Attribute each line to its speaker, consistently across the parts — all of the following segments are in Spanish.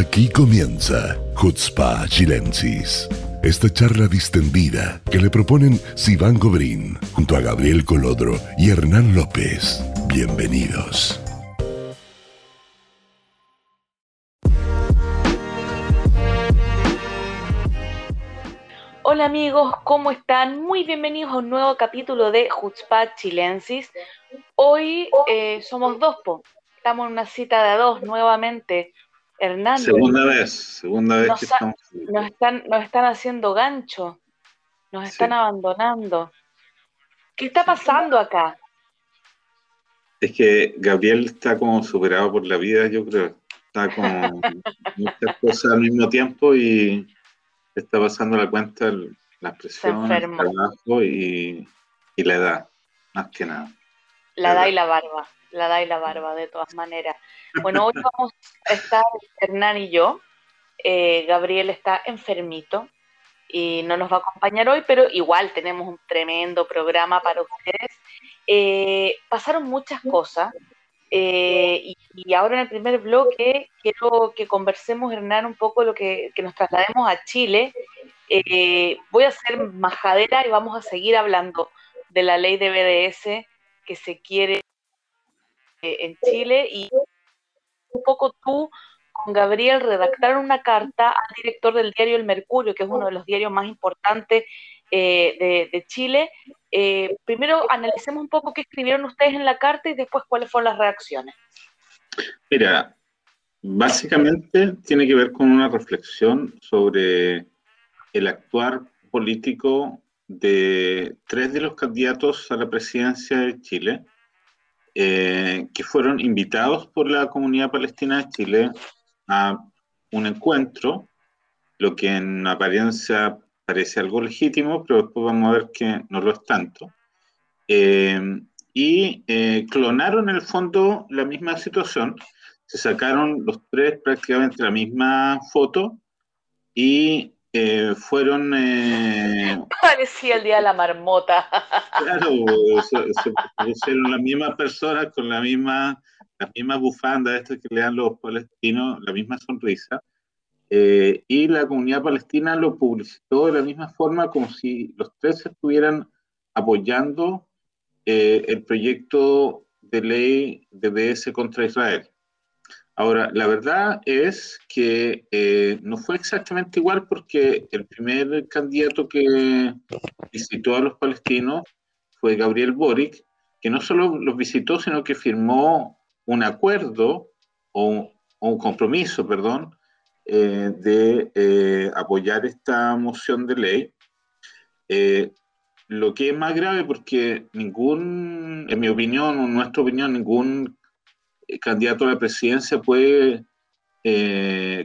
Speaker 1: Aquí comienza Hutzpa Chilensis. Esta charla distendida que le proponen Sivan Gobrín junto a Gabriel Colodro y Hernán López. Bienvenidos.
Speaker 2: Hola amigos, ¿cómo están? Muy bienvenidos a un nuevo capítulo de Hutzpa Chilensis. Hoy eh, somos dos, po. estamos en una cita de dos nuevamente. Hernán.
Speaker 3: Segunda vez, segunda vez
Speaker 2: nos,
Speaker 3: que estamos.
Speaker 2: Nos están, nos están haciendo gancho, nos están abandonando. ¿Qué está pasando acá?
Speaker 3: Es que Gabriel está como superado por la vida, yo creo. Está como muchas cosas al mismo tiempo y está pasando la cuenta la presión, el trabajo y, y, la edad, más que nada.
Speaker 2: La edad y la barba, la edad y la barba, de todas maneras. Bueno, hoy vamos a estar Hernán y yo. Eh, Gabriel está enfermito y no nos va a acompañar hoy, pero igual tenemos un tremendo programa para ustedes. Eh, pasaron muchas cosas. Eh, y, ahora en el primer bloque quiero que conversemos, Hernán, un poco lo que, que nos traslademos a Chile. Voy a hacer majadera y vamos a seguir hablando de la ley de BDS que se quiere en Chile y un poco tú con Gabriel redactaron una carta al director del diario El Mercurio, que es uno de los diarios más importantes de, de, Chile, eh, primero analicemos un poco qué escribieron ustedes en la carta y después cuáles fueron las reacciones.
Speaker 3: Mira, básicamente tiene que ver con una reflexión sobre el actuar político de tres de los candidatos a la presidencia de Chile, eh, que fueron invitados por la comunidad palestina de Chile a un encuentro, lo que en apariencia parece algo legítimo, pero después vamos a ver que no lo es tanto. Eh, y eh, clonaron en el fondo la misma situación, se sacaron los tres prácticamente la misma foto y eh, fueron...
Speaker 2: Parecía el día de la marmota.
Speaker 3: Claro, se, pusieron las mismas personas con la misma, la misma bufanda, esto que le dan los palestinos, la misma sonrisa. Eh, y la comunidad palestina lo publicitó de la misma forma como si los tres estuvieran apoyando eh, el proyecto de ley de BS contra Israel. Ahora, la verdad es que eh, no fue exactamente igual porque el primer candidato que visitó a los palestinos fue Gabriel Boric, que no solo los visitó, sino que firmó un acuerdo o, un compromiso, perdón, eh, de eh, apoyar esta moción de ley. Lo que es más grave porque ningún, en mi opinión, en nuestra opinión, ningún candidato a la presidencia puede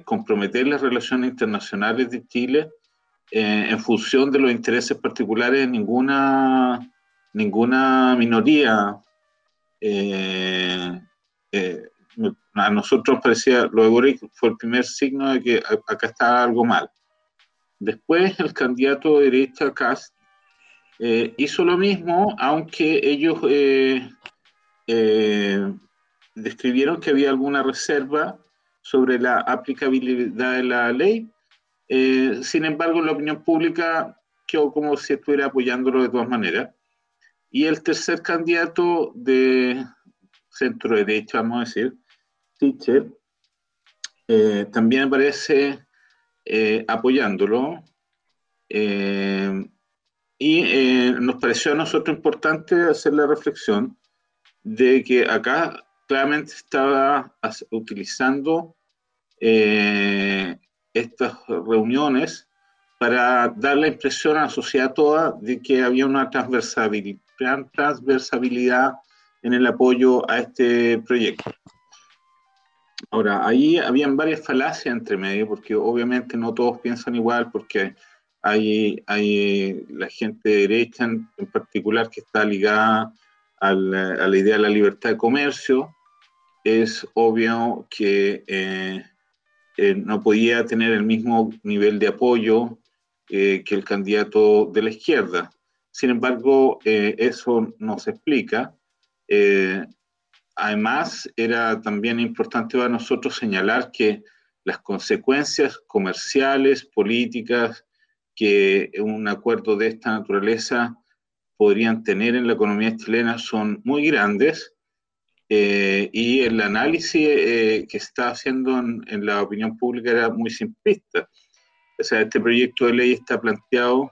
Speaker 3: comprometer las relaciones internacionales de Chile en función de los intereses particulares de ninguna, ninguna minoría a nosotros parecía, lo de Boric fue el primer signo de que acá estaba algo mal. Después el candidato de derecha, Cast, eh, hizo lo mismo, aunque ellos eh, eh, describieron que había alguna reserva sobre la aplicabilidad de la ley. sin embargo, la opinión pública quedó como si estuviera apoyándolo de todas maneras. Y el tercer candidato de centro derecha, vamos a decir, Teacher, eh, también aparece eh, apoyándolo. Eh, y nos pareció a nosotros importante hacer la reflexión de que acá claramente estaba utilizando estas reuniones para dar la impresión a la sociedad toda de que había una transversalidad en el apoyo a este proyecto. Ahora, ahí habían varias falacias entre medio, porque obviamente no todos piensan igual, porque hay, hay la gente de derecha en, particular que está ligada a la, idea de la libertad de comercio. Es obvio que eh, eh, no podía tener el mismo nivel de apoyo eh, que el candidato de la izquierda. Sin embargo, eso no se explica. Además, era también importante para nosotros señalar que las consecuencias comerciales, políticas, que un acuerdo de esta naturaleza podrían tener en la economía chilena son muy grandes eh, y el análisis eh, que está haciendo en, la opinión pública era muy simplista. O sea, este proyecto de ley está planteado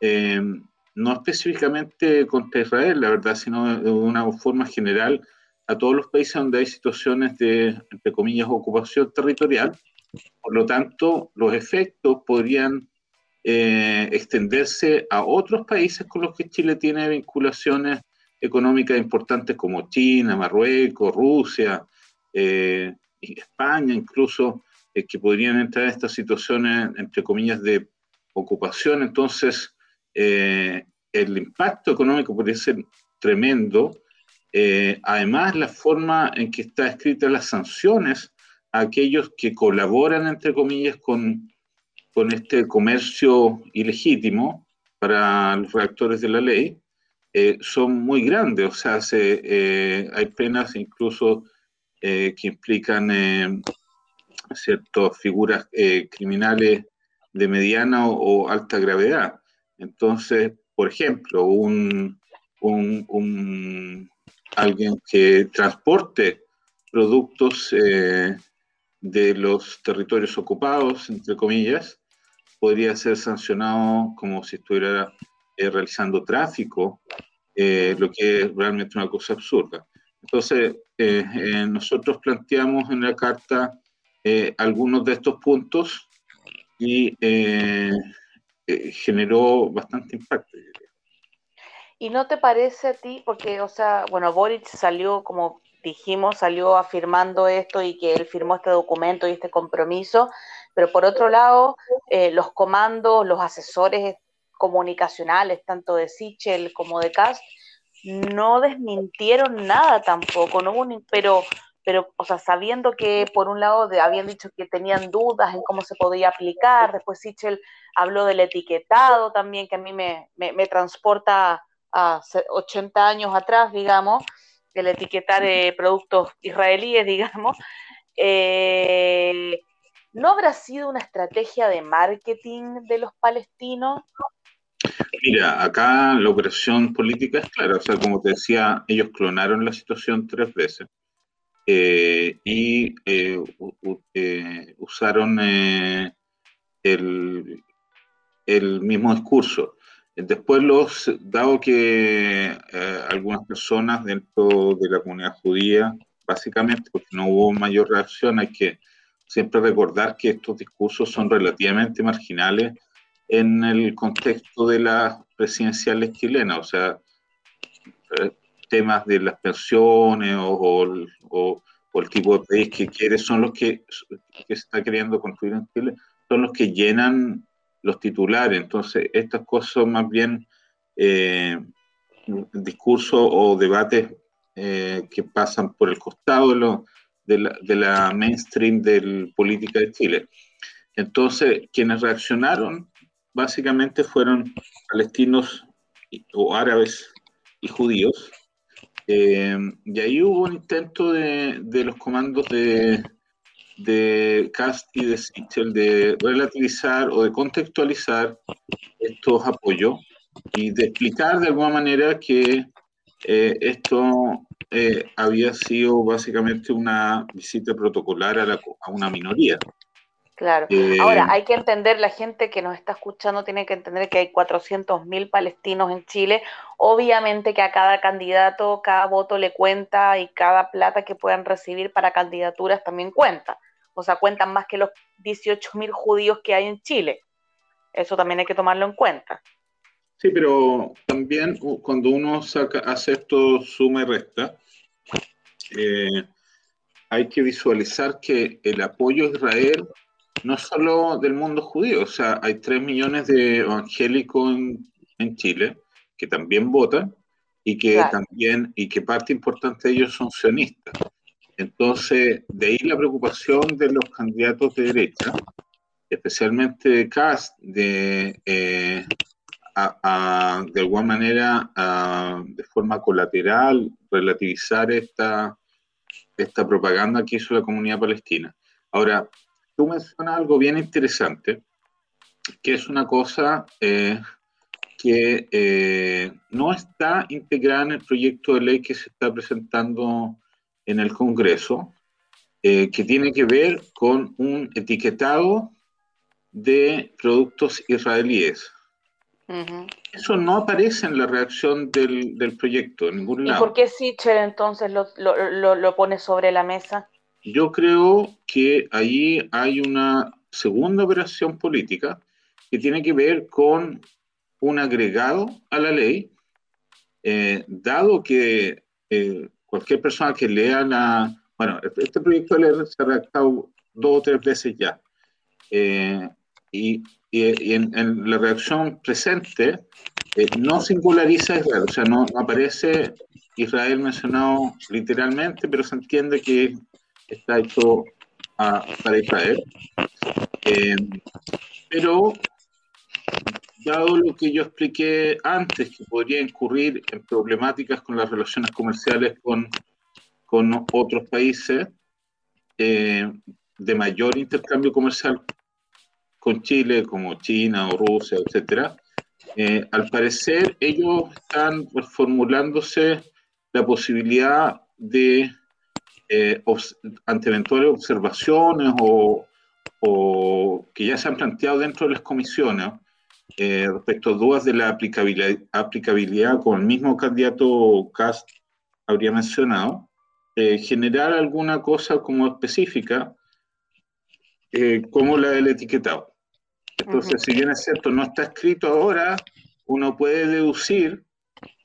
Speaker 3: eh, no específicamente contra Israel, la verdad, sino de una forma general a todos los países donde hay situaciones de, entre comillas, ocupación territorial. Por lo tanto, los efectos podrían extenderse a otros países con los que Chile tiene vinculaciones económicas importantes como China, Marruecos, Rusia, eh, España incluso, eh, que podrían entrar en estas situaciones, entre comillas, de ocupación. Entonces, eh, el impacto económico podría ser tremendo. además, la forma en que están escritas las sanciones a aquellos que colaboran, entre comillas, con, con este comercio ilegítimo para los redactores de la ley, eh, son muy grandes, o sea, se, eh, hay penas incluso eh, que implican ciertas figuras criminales de mediana o, alta gravedad. Entonces, por ejemplo, un, alguien que transporte productos de los territorios ocupados, entre comillas, podría ser sancionado como si estuviera realizando tráfico eh, lo que es realmente una cosa absurda. Entonces, eh, eh, nosotros planteamos en la carta algunos de estos puntos y generó bastante impacto.
Speaker 2: ¿Y no te parece a ti, porque, o sea, bueno, Boric salió, como dijimos, salió afirmando esto y que él firmó este documento y este compromiso, pero por otro lado, los comandos, los asesores comunicacionales, tanto de Sichel como de Cast, no desmintieron nada tampoco, no pero, pero, o sea, sabiendo que por un lado habían dicho que tenían dudas en cómo se podía aplicar, después Sichel habló del etiquetado también, que a mí me, me, transporta a 80 años atrás, digamos, el etiquetar de productos israelíes, digamos. Eh, ¿No habrá sido una estrategia de marketing de los palestinos?
Speaker 3: Mira, acá la operación política es clara, o sea, como te decía, ellos clonaron la situación tres veces eh, y eh, eh, usaron el, el, mismo discurso. Después, los, dado que algunas personas dentro de la comunidad judía, básicamente porque no hubo mayor reacción, hay que siempre recordar que estos discursos son relativamente marginales en el contexto de las presidenciales chilenas, o sea, eh, temas de las pensiones o, el tipo de país que quiere son los que, que, se está queriendo construir en Chile, son los que llenan los titulares. Entonces, estas cosas son más bien eh, discursos o debates eh, que pasan por el costado de, lo, de, la, de la mainstream de política de Chile. Entonces, quienes reaccionaron básicamente fueron palestinos o árabes y judíos. Eh, y ahí hubo un intento de, los comandos de, de Cast y de Sichel de relativizar o de contextualizar estos apoyos y de explicar de alguna manera que eh, esto eh, había sido básicamente una visita protocolar a una minoría.
Speaker 2: Claro. Ahora, eh, hay que entender, la gente que nos está escuchando tiene que entender que hay 400.000 palestinos en Chile. Obviamente que a cada candidato, cada voto le cuenta y cada plata que puedan recibir para candidaturas también cuenta. O sea, cuentan más que los 18.000 judíos que hay en Chile. Eso también hay que tomarlo en cuenta.
Speaker 3: Sí, pero también cuando uno saca, hace esto suma y resta, eh, hay que visualizar que el apoyo a Israel no solo del mundo judío, o sea, hay tres millones de evangélicos en, Chile que también votan y que también, y que parte importante de ellos son sionistas. Entonces, de ahí la preocupación de los candidatos de derecha, especialmente de Cast, de, eh, de alguna manera, de forma colateral, relativizar esta, esta propaganda que hizo la comunidad palestina. Ahora, tú mencionas algo bien interesante, que es una cosa eh, que eh, no está integrada en el proyecto de ley que se está presentando en el Congreso, eh, que tiene que ver con un etiquetado de productos israelíes. Eso no aparece en la reacción del, del, proyecto, en ningún lado.
Speaker 2: ¿Y por qué Sichel entonces lo, lo, lo, pone sobre la mesa?
Speaker 3: Yo creo que ahí hay una segunda operación política que tiene que ver con un agregado a la ley, eh, dado que eh, cualquier persona que lea la... Bueno, este proyecto de ley se ha redactado dos o tres veces ya. Eh, y, y, en, la reacción presente no singulariza Israel, o sea, no, aparece Israel mencionado literalmente, pero se entiende que está hecho para Israel. pero dado lo que yo expliqué antes, que podría incurrir en problemáticas con las relaciones comerciales con, con otros países, eh, de mayor intercambio comercial con Chile, como China o Rusia, etcétera, eh, al parecer ellos están formulándose la posibilidad de, eh, ante eventuales observaciones o, o, que ya se han planteado dentro de las comisiones, eh, respecto a dudas de la aplicabilidad, aplicabilidad con el mismo candidato Cast habría mencionado, eh, generar alguna cosa como específica, eh, como la del etiquetado. Entonces, si bien es cierto, no está escrito ahora, uno puede deducir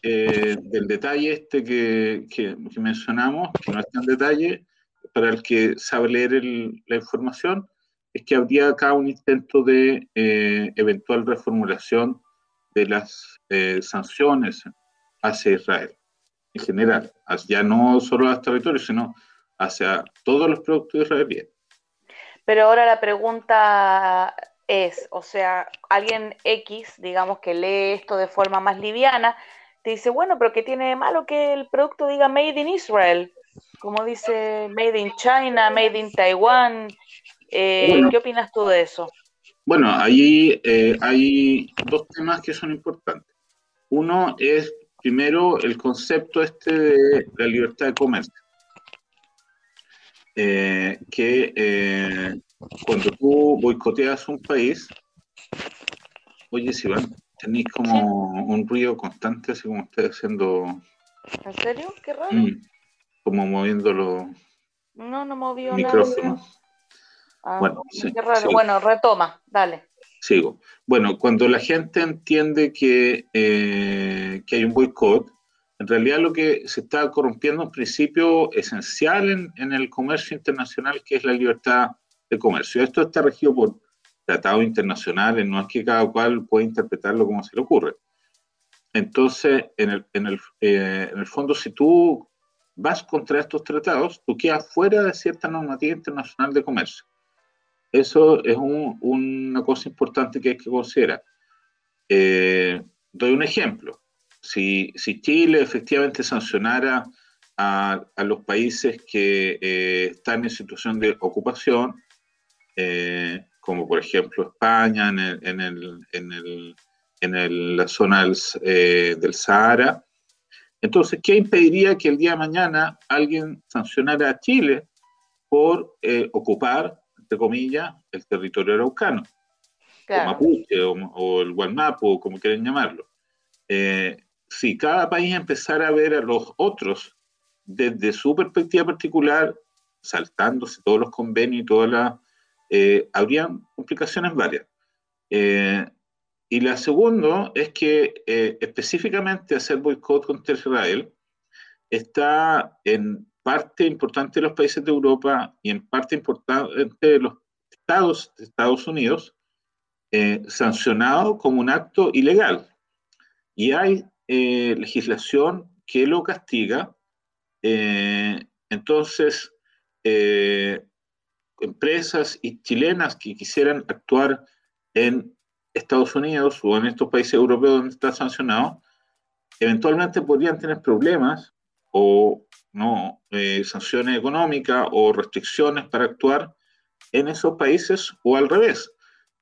Speaker 3: del detalle este que, que, mencionamos, que no está en detalle, para el que sabe leer la información, es que habría acá un intento de eh, eventual reformulación de las eh, sanciones hacia Israel, en general, ya no solo a los territorios, sino hacia todos los productos israelíes.
Speaker 2: Pero ahora la pregunta es, o sea, alguien X, digamos, que lee esto de forma más liviana, te dice, bueno, pero ¿qué tiene de malo que el producto diga Made in Israel? Como dice Made in China, Made in Taiwan, eh, ¿Qué opinas tú de eso?
Speaker 3: Bueno, ahí eh, hay dos temas que son importantes. Uno es, primero, el concepto este de la libertad de comercio. Eh, que cuando tú boicoteas un país, oye, si van, tenéis como un ruido constante, así como ustedes haciendo...
Speaker 2: ¿En serio? Qué raro. Mm,
Speaker 3: como moviendo los
Speaker 2: no, no movió
Speaker 3: micrófonos.
Speaker 2: Ah, bueno, bueno, retoma, dale.
Speaker 3: Sigo. Bueno, cuando la gente entiende que, eh, que hay un boicot, en realidad lo que se está corrompiendo un principio esencial en, en, el comercio internacional, que es la libertad de comercio. Esto está regido por tratados internacionales, no es que cada cual pueda interpretarlo como se le ocurre. Entonces, en el, en el, eh, en el fondo, si tú vas contra estos tratados, tú quedas fuera de cierta normativa internacional de comercio. Eso es una cosa importante que hay que considerar. Eh, doy un ejemplo. Si, Chile efectivamente sancionara a, los países que eh, están en situación de ocupación, eh, como por ejemplo España en, la zona del, del, Sahara, entonces, ¿qué impediría que el día de mañana alguien sancionara a Chile por ocupar entre comillas, el territorio araucano, o Mapuche, o, el Guanapo, como quieren llamarlo. Eh, si cada país empezara a ver a los otros desde su perspectiva particular, saltándose todos los convenios y todas las... Eh, habrían complicaciones varias. Eh, y la segunda es que específicamente hacer boicot contra Israel está en parte importante de los países de Europa y en parte importante de los estados de Estados Unidos eh, sancionado como un acto ilegal. Y hay eh, legislación que lo castiga. Eh, entonces, empresas y chilenas que quisieran actuar en Estados Unidos o en estos países europeos donde está sancionado, eventualmente podrían tener problemas o no eh, sanciones económicas o restricciones para actuar en esos países o al revés.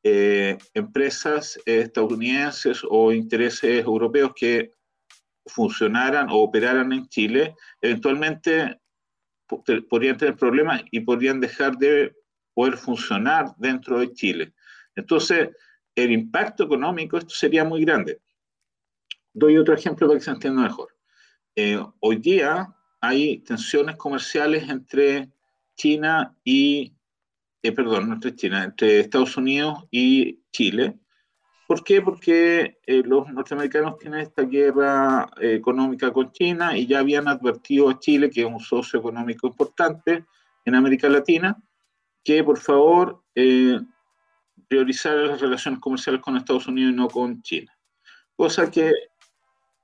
Speaker 3: Eh, empresas estadounidenses o intereses europeos que funcionaran o operaran en Chile, eventualmente podrían tener problemas y podrían dejar de poder funcionar dentro de Chile. Entonces, el impacto económico, esto sería muy grande. Doy otro ejemplo para que se entienda mejor. Eh, hoy día hay tensiones comerciales entre China y, eh, perdón, no entre China, entre Estados Unidos y Chile. ¿Por qué? Porque eh, los norteamericanos tienen esta guerra económica con China y ya habían advertido a Chile, que es un socio económico importante en América Latina, que por favor priorizar las relaciones comerciales con Estados Unidos y no con China. Cosa que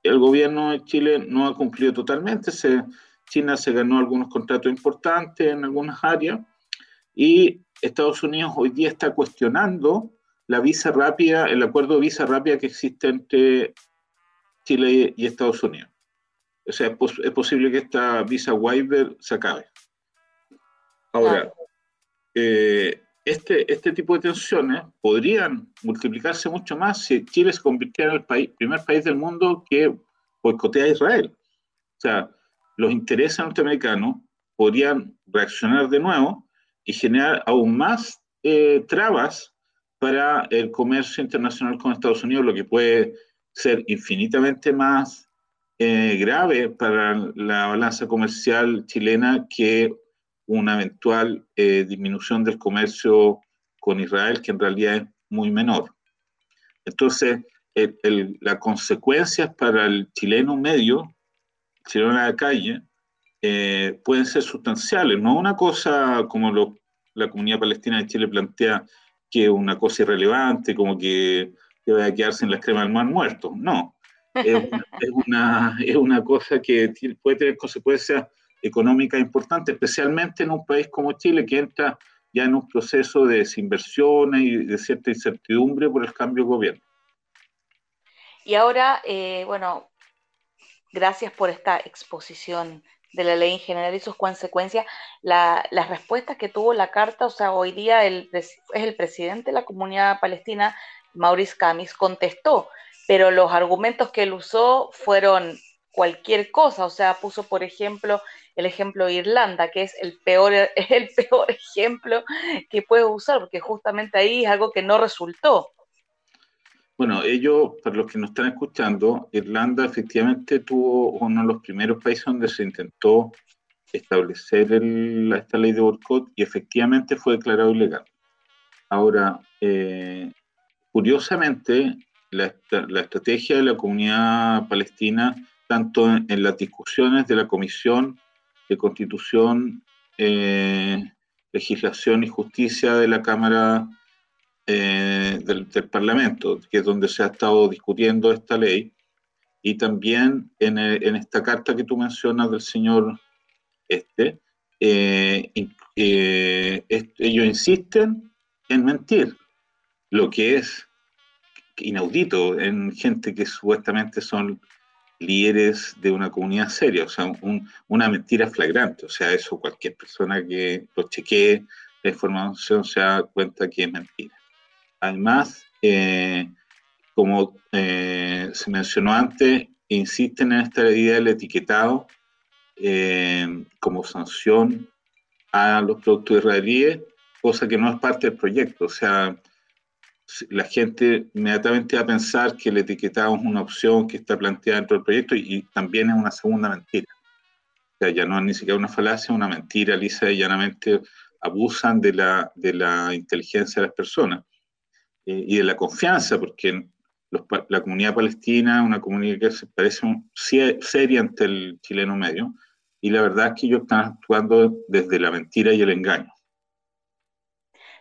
Speaker 3: el gobierno de Chile no ha cumplido totalmente. Se, China se ganó algunos contratos importantes en algunas áreas y Estados Unidos hoy día está cuestionando la visa rápida, el acuerdo de visa rápida que existe entre Chile y Estados Unidos. O sea, es, posible que esta visa waiver se acabe. Ahora, eh, este, este tipo de tensiones podrían multiplicarse mucho más si Chile se convirtiera en el país, primer país del mundo que boicotea a Israel. O sea, los intereses norteamericanos podrían reaccionar de nuevo y generar aún más eh, trabas para el comercio internacional con Estados Unidos, lo que puede ser infinitamente más eh, grave para la balanza comercial chilena que una eventual eh, disminución del comercio con Israel, que en realidad es muy menor. Entonces, las consecuencias para el chileno medio, el chileno de la calle, eh, pueden ser sustanciales. No una cosa como lo, la comunidad palestina de Chile plantea, que es una cosa irrelevante, como que, que a quedarse en la crema del mar muerto. No. Es una, es una cosa que puede tener consecuencias económica importante, especialmente en un país como Chile, que entra ya en un proceso de desinversión y de cierta incertidumbre por el cambio de gobierno.
Speaker 2: Y ahora, eh, bueno, gracias por esta exposición de la ley en general y sus consecuencias. las respuestas que tuvo la carta, o sea, hoy día el, es el presidente de la comunidad palestina, Maurice Camis, contestó, pero los argumentos que él usó fueron cualquier cosa, o sea, puso, por ejemplo, el ejemplo de Irlanda, que es el peor, el peor ejemplo que puede usar, porque justamente ahí es algo que no resultó.
Speaker 3: Bueno, ellos, para los que nos están escuchando, Irlanda efectivamente tuvo uno de los primeros países donde se intentó establecer esta ley de boicot y efectivamente fue declarado ilegal. Ahora, eh, curiosamente, la, estrategia de la comunidad palestina, tanto en, en las discusiones de la Comisión de Constitución, eh, Legislación y Justicia de la Cámara eh, del, Parlamento, que es donde se ha estado discutiendo esta ley, y también en, en esta carta que tú mencionas del señor este, eh, ellos insisten en mentir, lo que es inaudito en gente que supuestamente son líderes de una comunidad seria, o sea, una mentira flagrante, o sea, eso cualquier persona que lo chequee la información se da cuenta que es mentira. Además, eh, como eh, se mencionó antes, insisten en esta idea del etiquetado eh, como sanción a los productos israelíes, cosa que no es parte del proyecto, o sea, la gente inmediatamente va a pensar que el etiquetado es una opción que está planteada dentro del proyecto y, también es una segunda mentira. O sea, ya no es ni siquiera una falacia, una mentira, lisa y llanamente abusan de la, de la inteligencia de las personas eh, y de la confianza, porque la comunidad palestina es una comunidad que se parece seria ante el chileno medio, y la verdad es que ellos están actuando desde la mentira y el engaño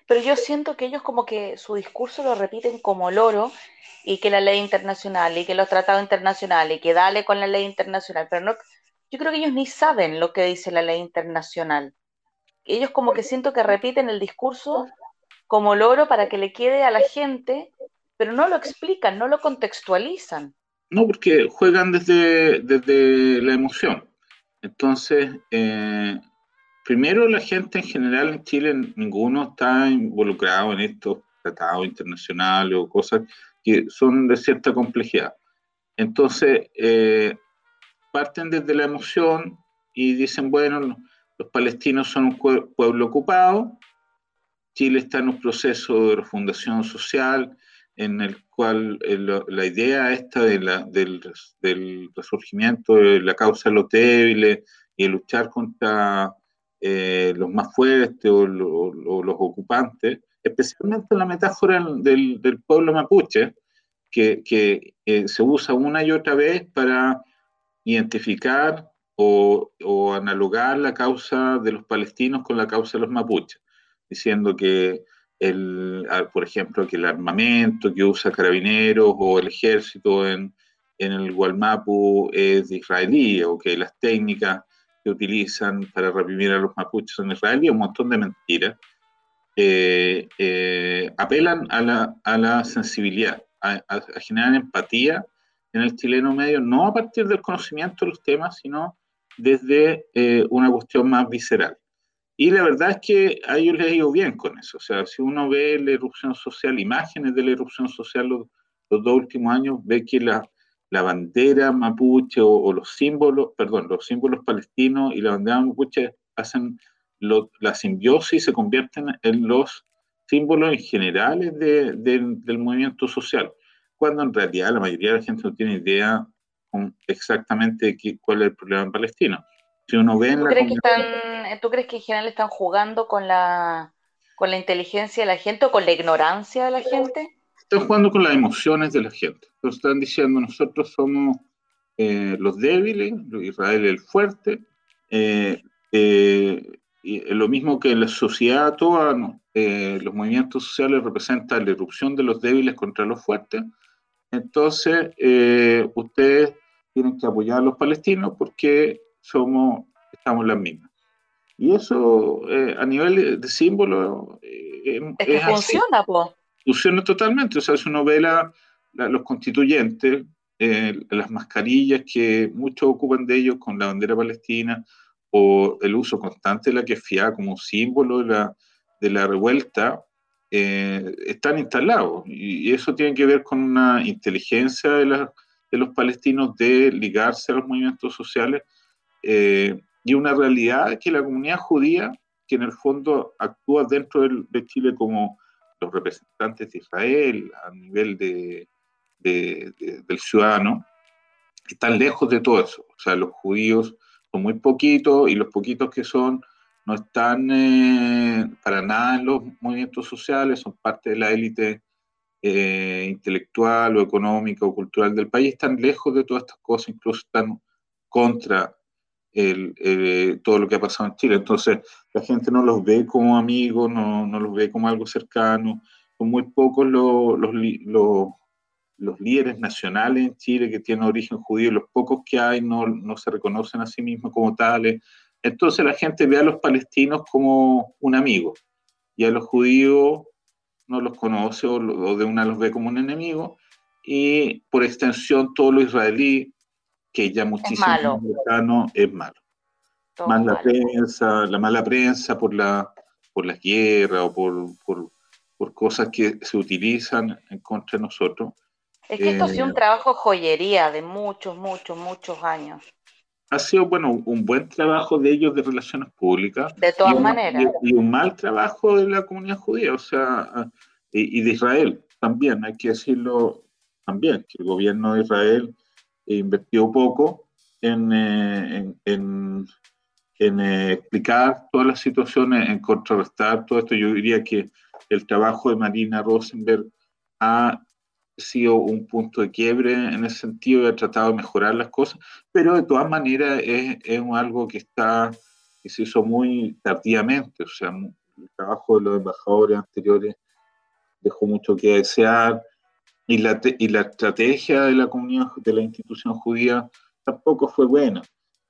Speaker 2: pero yo siento que ellos como que su discurso lo repiten como loro y que la ley internacional y que los tratados internacionales y que dale con la ley internacional, pero no, yo creo que ellos ni saben lo que dice la ley internacional. Ellos como que siento que repiten el discurso como loro para que le quede a la gente, pero no lo explican, no lo contextualizan.
Speaker 3: No, porque juegan desde, desde la emoción. Entonces, eh, primero, la gente en general en Chile, ninguno está involucrado en estos tratados internacionales o cosas que son de cierta complejidad. Entonces, eh, parten desde la emoción y dicen, bueno, los palestinos son un pueblo ocupado, Chile está en un proceso de refundación social en el cual eh, la idea esta de la, del, resurgimiento de la causa de los débiles y luchar contra eh, los más fuertes o, los ocupantes, especialmente la metáfora del, pueblo mapuche, que, que eh, se usa una y otra vez para identificar o, o, analogar la causa de los palestinos con la causa de los mapuches, diciendo que, el, por ejemplo, que el armamento que usa carabineros o el ejército en, en el Gualmapu es israelí, o que las técnicas que utilizan para reprimir a los mapuches en Israel y un montón de mentiras, eh, eh, apelan a la, a la sensibilidad, a, a, generar empatía en el chileno medio, no a partir del conocimiento de los temas, sino desde eh, una cuestión más visceral. Y la verdad es que a ellos les ha ido bien con eso. O sea, si uno ve la erupción social, imágenes de la erupción social los, dos últimos años, ve que la, la bandera mapuche o, los símbolos, perdón, los símbolos palestinos y la bandera mapuche hacen la simbiosis y se convierten en los símbolos generales de, del movimiento social, cuando en realidad la mayoría de la gente no tiene idea exactamente qué, cuál es el problema en Palestina. Si uno ve
Speaker 2: ¿Tú, crees que están, ¿Tú crees que en general están jugando con la, con la inteligencia de la gente o con la ignorancia de la gente?
Speaker 3: están jugando con las emociones de la gente. Están diciendo, nosotros somos eh, los débiles, Israel el fuerte, eh, eh, y lo mismo que la sociedad toda, los movimientos sociales representan la erupción de los débiles contra los fuertes. Entonces, ustedes tienen que apoyar a los palestinos porque somos, estamos las mismas. Y eso a nivel de símbolo...
Speaker 2: es que funciona, pues
Speaker 3: funciona totalmente. O sea, si uno ve la, los constituyentes, eh, las mascarillas que muchos ocupan de ellos con la bandera palestina, o el uso constante de la que fía como símbolo de la, de la revuelta, eh, están instalados. Y, eso tiene que ver con una inteligencia de, la, de los palestinos de ligarse a los movimientos sociales eh, y una realidad que la comunidad judía, que en el fondo actúa dentro de Chile como los representantes de Israel a nivel de, del ciudadano, están lejos de todo eso. O sea, los judíos son muy poquitos y los poquitos que son no están eh, para nada en los movimientos sociales, son parte de la élite eh, intelectual o económica o cultural del país, están lejos de todas estas cosas, incluso están contra el, todo lo que ha pasado en Chile. Entonces, la gente no los ve como amigos, no, no los ve como algo cercano. Son muy pocos los, los, los, los, líderes nacionales en Chile que tienen origen judío, los pocos que hay no, no se reconocen a sí mismos como tales. Entonces, la gente ve a los palestinos como un amigo y a los judíos no los conoce o, o de una los ve como un enemigo. Y por extensión, todo lo israelí que ya muchísimo es, es malo. Más la prensa, la mala prensa por la por las guerras o por, por, por, cosas que se utilizan en contra de nosotros.
Speaker 2: Es que esto ha sido un eh, trabajo joyería de muchos, muchos, muchos años.
Speaker 3: Ha sido, bueno, un buen trabajo de ellos de relaciones públicas.
Speaker 2: De todas maneras.
Speaker 3: y, un mal trabajo de la comunidad judía, o sea, y, y de Israel también, hay que decirlo también, que el gobierno de Israel e invertido poco en, eh, en, en, eh, explicar todas las situaciones, en contrarrestar todo esto. Yo diría que el trabajo de Marina Rosenberg ha sido un punto de quiebre en ese sentido y ha tratado de mejorar las cosas, pero de todas maneras es, es algo que está que se hizo muy tardíamente, o sea, el trabajo de los embajadores anteriores dejó mucho que desear, y la, y la estrategia de la comunidad, de la institución judía, tampoco fue buena.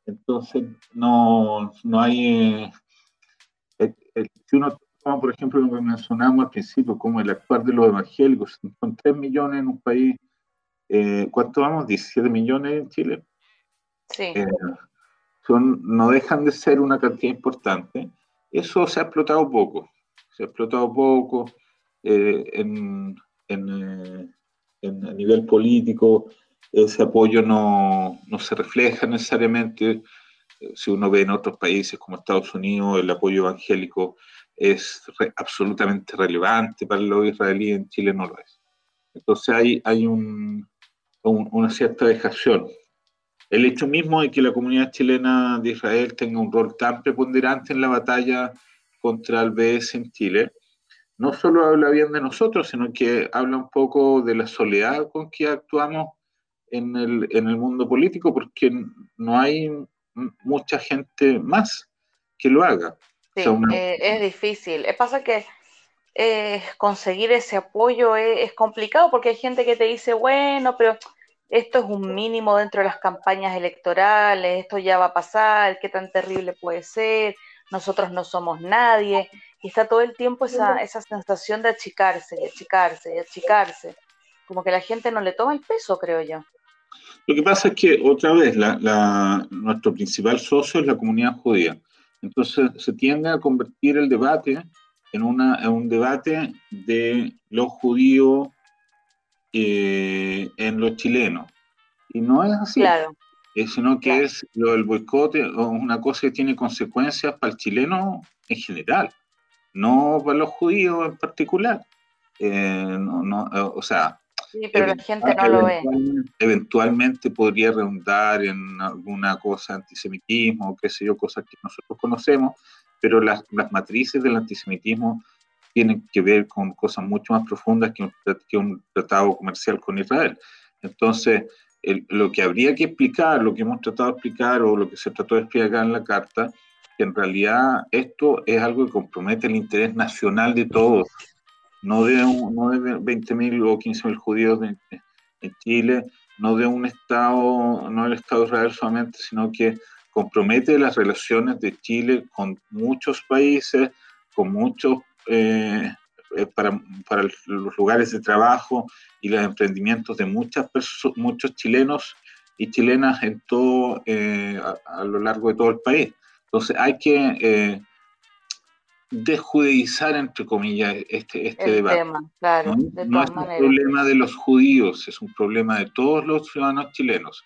Speaker 3: Entonces, no, no hay. Eh, si uno toma, por ejemplo, lo que mencionamos al principio, como el actuar de los evangélicos, con 3 millones en un país, eh, ¿cuánto vamos? ¿17 millones en Chile?
Speaker 2: Sí. Eh,
Speaker 3: son, no dejan de ser una cantidad importante. Eso se ha explotado poco, se ha explotado poco eh, en, en, en, a nivel político, ese apoyo no, no se refleja necesariamente. Si uno ve en otros países como Estados Unidos, el apoyo evangélico es absolutamente relevante para los israelíes, en Chile no lo es. Entonces hay, hay un, una cierta dejación. El hecho mismo de que la comunidad chilena de Israel tenga un rol tan preponderante en la batalla contra el BS en Chile, no solo habla bien de nosotros, sino que habla un poco de la soledad con que actuamos en el, en el mundo político, porque no hay mucha gente más que lo haga.
Speaker 2: Sí, eh, es difícil. Pasa que eh, conseguir ese apoyo es, complicado porque hay gente que te dice, bueno, pero esto es un mínimo dentro de las campañas electorales, esto ya va a pasar, qué tan terrible puede ser, nosotros no somos nadie, y está todo el tiempo esa, esa sensación de achicarse y achicarse y achicarse, como que la gente no le toma el peso, creo yo.
Speaker 3: Lo que pasa es que, otra vez, la, nuestro principal socio es la comunidad judía. Entonces se tiende a convertir el debate en, una, en un debate de los judíos eh, en los chilenos. Y no es así.
Speaker 2: Claro.
Speaker 3: Eh, sino que es lo del boicote una cosa que tiene consecuencias para el chileno en general, no para los judíos en particular. Eh, no, no, o sea,
Speaker 2: Sí, pero la gente no lo ve.
Speaker 3: Eventualmente podría redundar en alguna cosa antisemitismo, qué sé yo, cosas que nosotros conocemos, pero las, las matrices del antisemitismo tienen que ver con cosas mucho más profundas que un, que un tratado comercial con Israel. Entonces, lo que habría que explicar, lo que hemos tratado de explicar o lo que se trató de explicar en la carta, que en realidad esto es algo que compromete el interés nacional de todos, no de, no de 20.000 o 15.000 judíos en, Chile, no de un Estado, no el Estado de Israel solamente, sino que compromete las relaciones de Chile con muchos países, con muchos, eh, eh, para, para, los lugares de trabajo y los emprendimientos de muchas muchos chilenos y chilenas en todo, eh, a, lo largo de todo el país. Entonces hay que desjudeizar, entre comillas, este, este debate.
Speaker 2: claro,
Speaker 3: no, es un problema de los judíos, es un problema de todos los ciudadanos chilenos.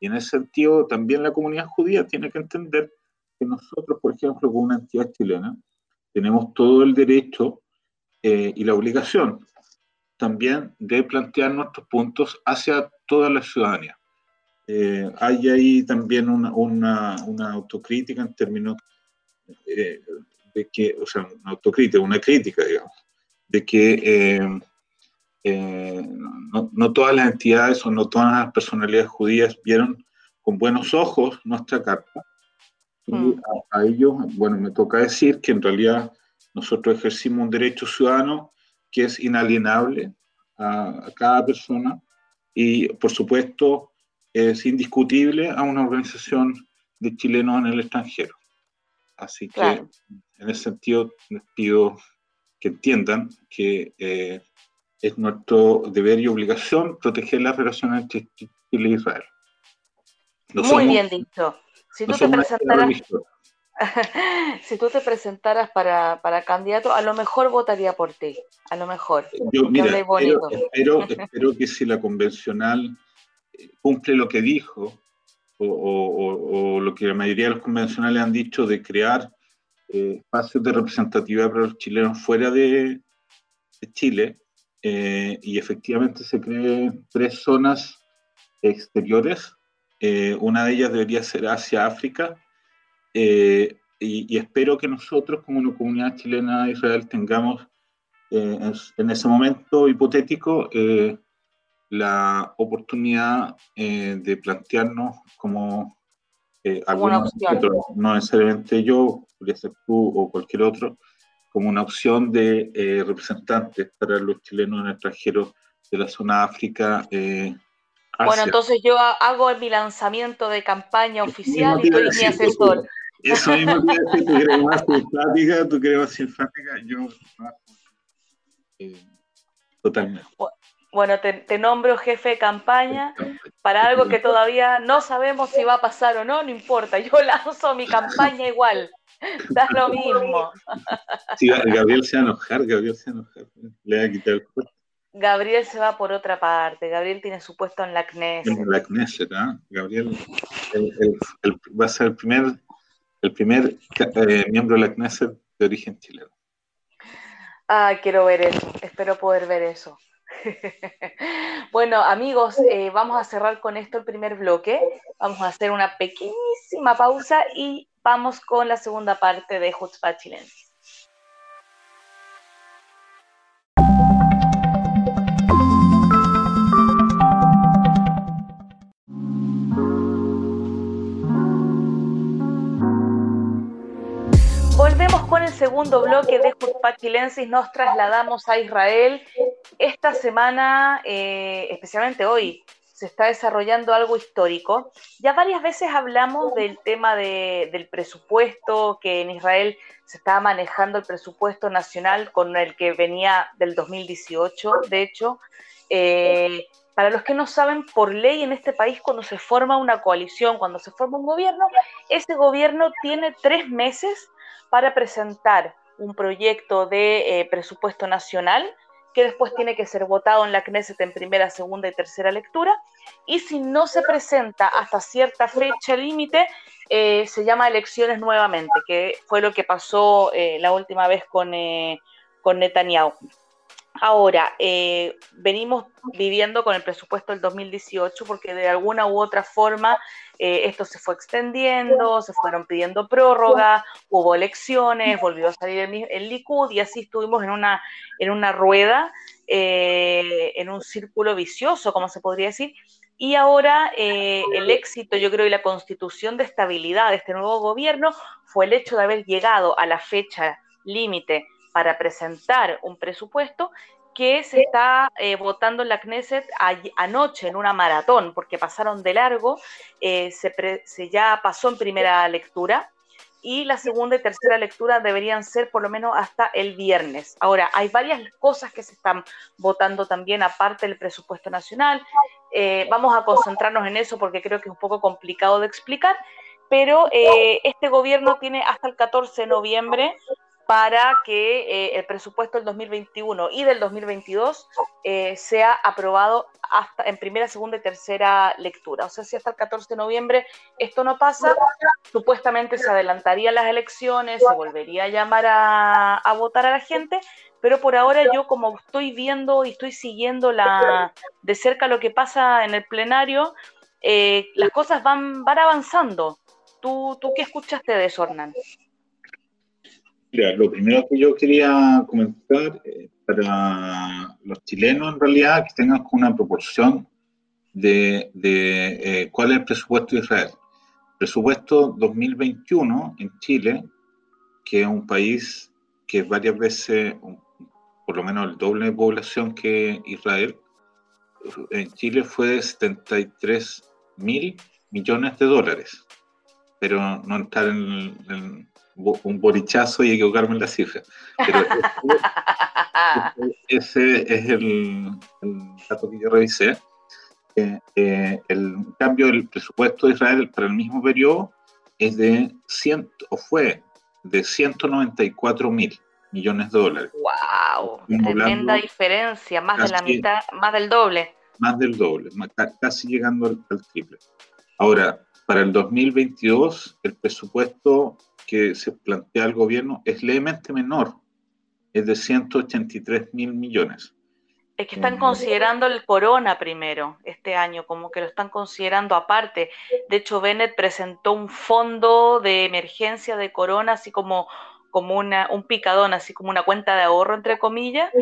Speaker 3: Y en ese sentido, también la comunidad judía tiene que entender que nosotros, por ejemplo, como una entidad chilena, tenemos todo el derecho eh, y la obligación también de plantear nuestros puntos hacia toda la ciudadanía. Eh, hay ahí también una, una, una autocrítica en términos eh, de que, o sea, una autocrítica, una crítica, digamos, de que eh, eh, no, no, todas las entidades o no todas las personalidades judías vieron con buenos ojos nuestra carta. Mm. A, a, ellos, bueno, me toca decir que en realidad nosotros ejercimos un derecho ciudadano que es inalienable a, a cada persona y, por supuesto, es indiscutible a una organización de chilenos en el extranjero. Así que en ese sentido les pido que entiendan que eh, es nuestro deber y obligación proteger las relaciones entre Chile e Israel.
Speaker 2: No Muy somos, bien dicho. Si tú, te presentaras, si tú te presentaras para, para, candidato, a lo mejor votaría por ti. A lo mejor.
Speaker 3: Yo, mira, espero, espero, espero que si la convencional cumple lo que dijo, o, o, o, lo que la mayoría de los convencionales han dicho de crear eh, espacios de representatividad para los chilenos fuera de, de Chile, eh, y efectivamente se creen tres zonas exteriores. Eh, una de ellas debería ser Asia-África, y, y, espero que nosotros, como una comunidad chilena de Israel, tengamos en, en, ese momento hipotético la oportunidad eh, de plantearnos como eh, algunos, no necesariamente yo, podría ser tú o cualquier otro, como una opción de eh, representantes para los chilenos en extranjeros de la zona África. Eh,
Speaker 2: bueno, entonces yo hago mi lanzamiento de campaña oficial y tú eres mi asesor.
Speaker 3: Eso mismo te decir, tú quieres más simpática, tú quieres más simpática, yo eh, totalmente.
Speaker 2: Bueno, te, nombro jefe de campaña para algo que todavía no sabemos si va a pasar o no, no importa, yo lanzo mi campaña igual, da lo mismo.
Speaker 3: Sí, Gabriel se va a enojar, Gabriel se va a enojar, le va a quitar el puesto.
Speaker 2: Gabriel se va por otra parte, Gabriel tiene su puesto en la CNES.
Speaker 3: En la CNES, ¿no? Gabriel va a ser el primer, el primer eh, miembro de la CNES de origen chileno.
Speaker 2: Ah, quiero ver eso, espero poder ver eso. bueno, amigos, eh, vamos a cerrar con esto el primer bloque. Vamos a hacer una pequeñísima pausa y vamos con la segunda parte de Hutzpah Chilense. con el segundo bloque de Chilensis nos trasladamos a Israel. Esta semana, eh, especialmente hoy, se está desarrollando algo histórico. Ya varias veces hablamos del tema del presupuesto, que en Israel se estaba manejando el presupuesto nacional con el que venía del 2018, de hecho. Eh, para los que no saben, por ley en este país, cuando se forma una coalición, cuando se forma un gobierno, ese gobierno tiene tres meses para presentar un proyecto de eh, presupuesto nacional que después tiene que ser votado en la Knesset en primera, segunda y tercera lectura. Y si no se presenta hasta cierta fecha límite, eh, se llama elecciones nuevamente, que fue lo que pasó eh, la última vez con, con Netanyahu. Ahora, eh, venimos viviendo con el presupuesto del 2018 porque de alguna u otra forma eh, esto se fue extendiendo, se fueron pidiendo prórroga, hubo elecciones, volvió a salir el, Likud y así estuvimos en una, en una rueda, eh, en un círculo vicioso, como se podría decir. Y ahora el éxito, yo creo, y la constitución de estabilidad de este nuevo gobierno fue el hecho de haber llegado a la fecha límite para presentar un presupuesto que se está eh, votando en la Knesset anoche en una maratón, porque pasaron de largo, eh, se, ya pasó en primera lectura y la segunda y tercera lectura deberían ser por lo menos hasta el viernes. Ahora, hay varias cosas que se están votando también aparte del presupuesto nacional. Eh, vamos a concentrarnos en eso porque creo que es un poco complicado de explicar, pero este gobierno tiene hasta el 14 de noviembre para que eh, el presupuesto del 2021 y del 2022 eh, sea aprobado hasta en primera, segunda y tercera lectura. O sea, si hasta el 14 de noviembre esto no pasa, supuestamente se adelantarían las elecciones, se volvería a llamar a, votar a la gente, pero por ahora yo como estoy viendo y estoy siguiendo la, de cerca lo que pasa en el plenario, eh, las cosas van, van avanzando. ¿Tú, ¿Tú qué escuchaste de eso, Hernán?
Speaker 3: Lo primero que yo quería comentar eh, para los chilenos, en realidad, que tengan una proporción de, eh, cuál es el presupuesto de Israel. Presupuesto 2021 en Chile, que es un país que es varias veces, por lo menos el doble de población que Israel, en Chile fue de 73 mil millones de dólares, pero no entrar en, un borichazo y equivocarme en la cifra. Pero ese, es el, dato que yo revisé. Eh, eh, el cambio del presupuesto de Israel para el mismo periodo es de 100, o fue de 194 mil millones de dólares.
Speaker 2: ¡Wow! Tremenda diferencia, más de la mitad, más del doble.
Speaker 3: Más del doble, casi llegando al, al triple. Ahora, para el 2022, el presupuesto que se plantea el gobierno es levemente menor, es de 183 mil millones.
Speaker 2: Es que están considerando el corona primero este año, como que lo están considerando aparte. De hecho, Bennett presentó un fondo de emergencia de corona, así como, como una, un picadón, así como una cuenta de ahorro, entre comillas,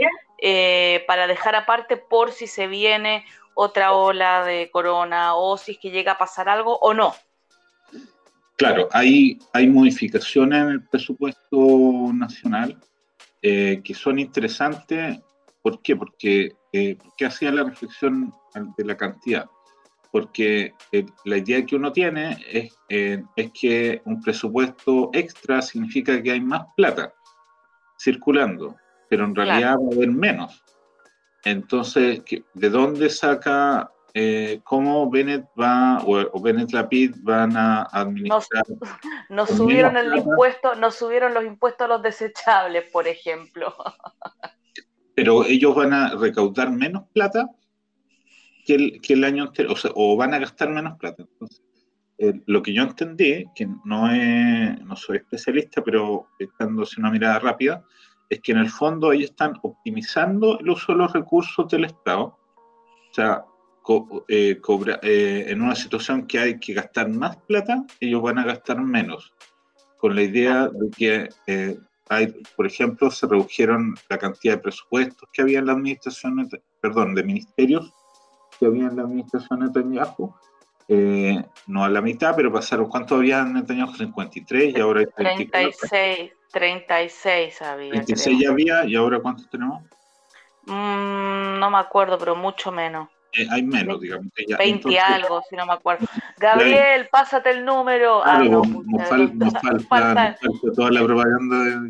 Speaker 2: eh, para dejar aparte por si se viene otra ola de corona o si es que llega a pasar algo o no.
Speaker 3: Claro, hay, hay modificaciones en el presupuesto nacional eh, que son interesantes. ¿Por qué? Porque, eh, hacía la reflexión de la cantidad. Porque eh, la idea que uno tiene es, es que un presupuesto extra significa que hay más plata circulando, pero en realidad va a haber menos. Entonces, ¿de dónde saca, eh, cómo Bennett va, o, Bennett Lapid van a administrar?
Speaker 2: Nos, subieron el impuesto, nos subieron los impuestos a los desechables, por ejemplo.
Speaker 3: Pero ellos van a recaudar menos plata que el, que el año anterior, o, sea, o van a gastar menos plata. Entonces, eh, lo que yo entendí, que no, es, no soy especialista, pero dándose una mirada rápida, es que en el fondo ellos están optimizando el uso de los recursos del Estado. O sea, eh, eh, en una situación que hay que gastar más plata, ellos van a gastar menos. Con la idea de que hay, por ejemplo, se redujeron la cantidad de presupuestos que había en la administración, perdón, de ministerios que había en la administración de Netanyahu eh, no a la mitad, pero pasaron, ¿cuánto había en Netanyahu? 53 y ahora hay
Speaker 2: 36, 36 había.
Speaker 3: 36 ya había y ahora ¿cuántos tenemos?
Speaker 2: Mm, no me acuerdo, pero mucho menos.
Speaker 3: Eh, hay menos, digamos.
Speaker 2: 20 y algo, si no me acuerdo. Gabriel, pásate el número.
Speaker 3: Claro, ah, no, nos, falta, toda la propaganda.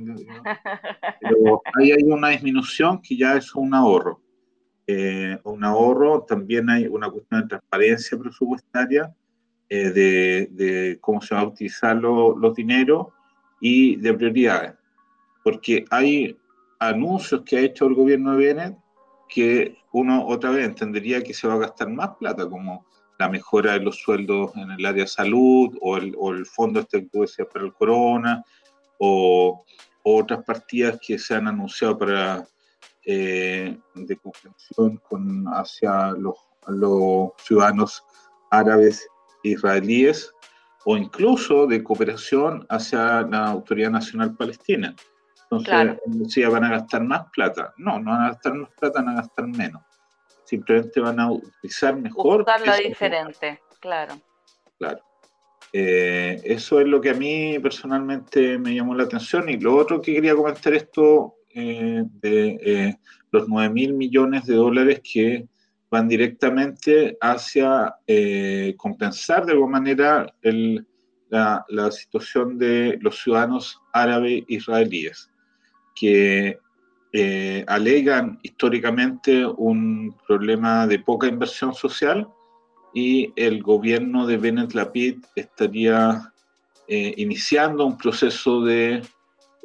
Speaker 3: pero ahí hay una disminución que ya es un ahorro. Eh, un ahorro, también hay una cuestión de transparencia presupuestaria, eh, de, cómo se va a utilizar los dineros y de prioridades. Porque hay anuncios que ha hecho el gobierno de Bennett que uno otra vez entendería que se va a gastar más plata, como la mejora de los sueldos en el área de salud o el, o el fondo este que para el corona o, o otras partidas que se han anunciado para eh, de comprensión con, hacia los, los ciudadanos árabes israelíes o incluso de cooperación hacia la Autoridad Nacional Palestina. Entonces, decía, van a gastar más plata. No, no van a gastar más plata, van a gastar menos. Simplemente van a utilizar mejor.
Speaker 2: Buscar diferente, claro.
Speaker 3: Claro. Eh, eso es lo que a mí personalmente me llamó la atención. Y lo otro que quería comentar esto eh, de eh, los 9 mil millones de dólares que van directamente hacia compensar de alguna manera la, la, situación de los ciudadanos árabes israelíes, que alegan históricamente un problema de poca inversión social y el gobierno de Bennett Lapid estaría iniciando un proceso de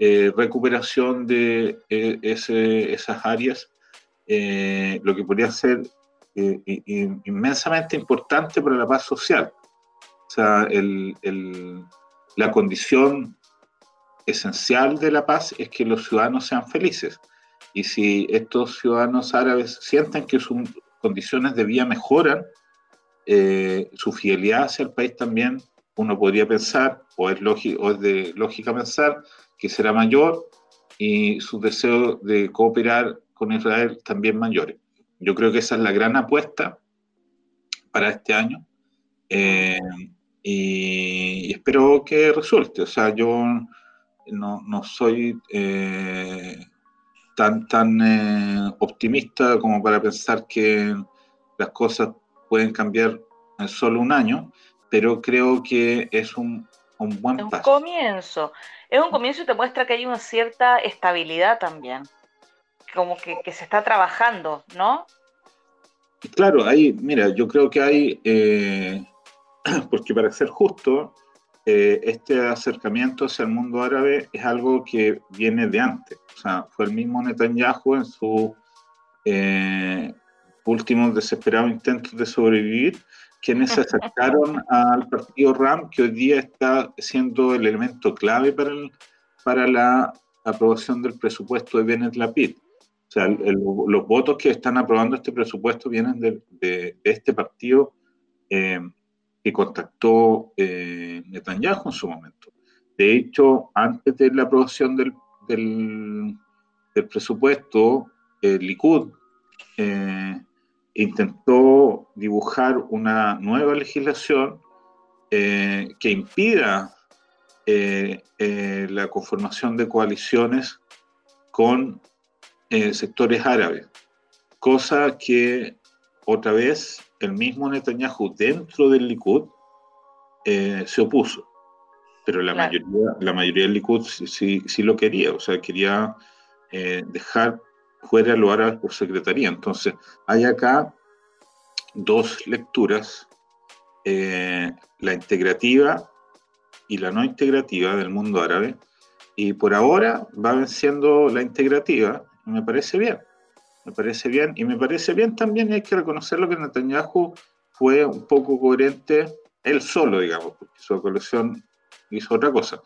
Speaker 3: eh, recuperación de eh, esas áreas, eh, lo que podría ser inmensamente importante para la paz social. O sea, la condición esencial de la paz es que los ciudadanos sean felices. Y si estos ciudadanos árabes sienten que sus condiciones de vida mejoran, su fidelidad hacia el país también, uno podría pensar, o es, o es de lógica pensar, que será mayor y su deseo de cooperar con Israel también mayores. Yo creo que esa es la gran apuesta para este año eh, y, espero que resulte. O sea, yo no, no soy eh, tan, tan eh, optimista como para pensar que las cosas pueden cambiar en solo un año, pero creo que es un, un buen
Speaker 2: un comienzo es un comienzo y te muestra que hay una cierta estabilidad también, como que, se está trabajando, ¿no?
Speaker 3: Claro, ahí, mira, yo creo que hay, eh, porque para ser justo, eh, este acercamiento hacia el mundo árabe es algo que viene de antes. O sea, fue el mismo Netanyahu en su eh, último desesperado intento de sobrevivir, quienes se acercaron al partido RAM, que hoy día está siendo el elemento clave para, para la aprobación del presupuesto de Bennett Lapid. O sea, los votos que están aprobando este presupuesto vienen de, este partido eh, que contactó eh, Netanyahu en su momento. De hecho, antes de la aprobación del, del, presupuesto, el Likud eh, intentó dibujar una nueva legislación eh, que impida la conformación de coaliciones con sectores árabes, cosa que otra vez el mismo Netanyahu dentro del Likud se opuso, pero la, mayoría, la mayoría del Likud sí, sí, lo quería, o sea, quería dejar fuera lo hará por secretaría. Entonces, hay acá dos lecturas, eh, la integrativa y la no integrativa del mundo árabe, y por ahora va venciendo la integrativa, me parece bien, me parece bien, y me parece bien también hay que reconocer lo que Netanyahu fue un poco coherente, él solo, digamos, porque su colección hizo otra cosa,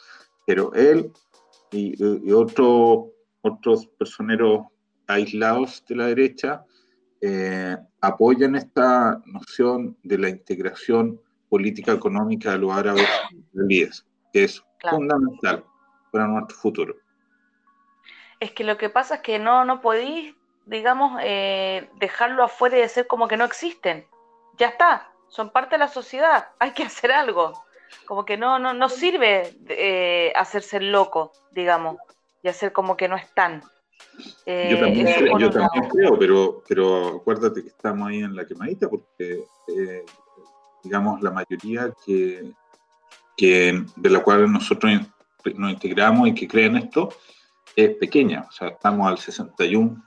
Speaker 3: pero él y, y otro, otros personeros aislados de la derecha eh, apoyan esta noción de la integración política económica de los árabes israelíes, que es fundamental para nuestro futuro.
Speaker 2: Es que lo que pasa es que no, no podéis, digamos, eh, dejarlo afuera y decir como que no existen. Ya está, son parte de la sociedad, hay que hacer algo. Como que no, no, no sirve eh, hacerse loco, digamos, y hacer como que no están.
Speaker 3: Eh, yo también, creo, pero, pero acuérdate que estamos ahí en la quemadita porque, eh, digamos, la mayoría que, que, de la cual nosotros nos integramos y que creen esto es pequeña. O sea, estamos al 61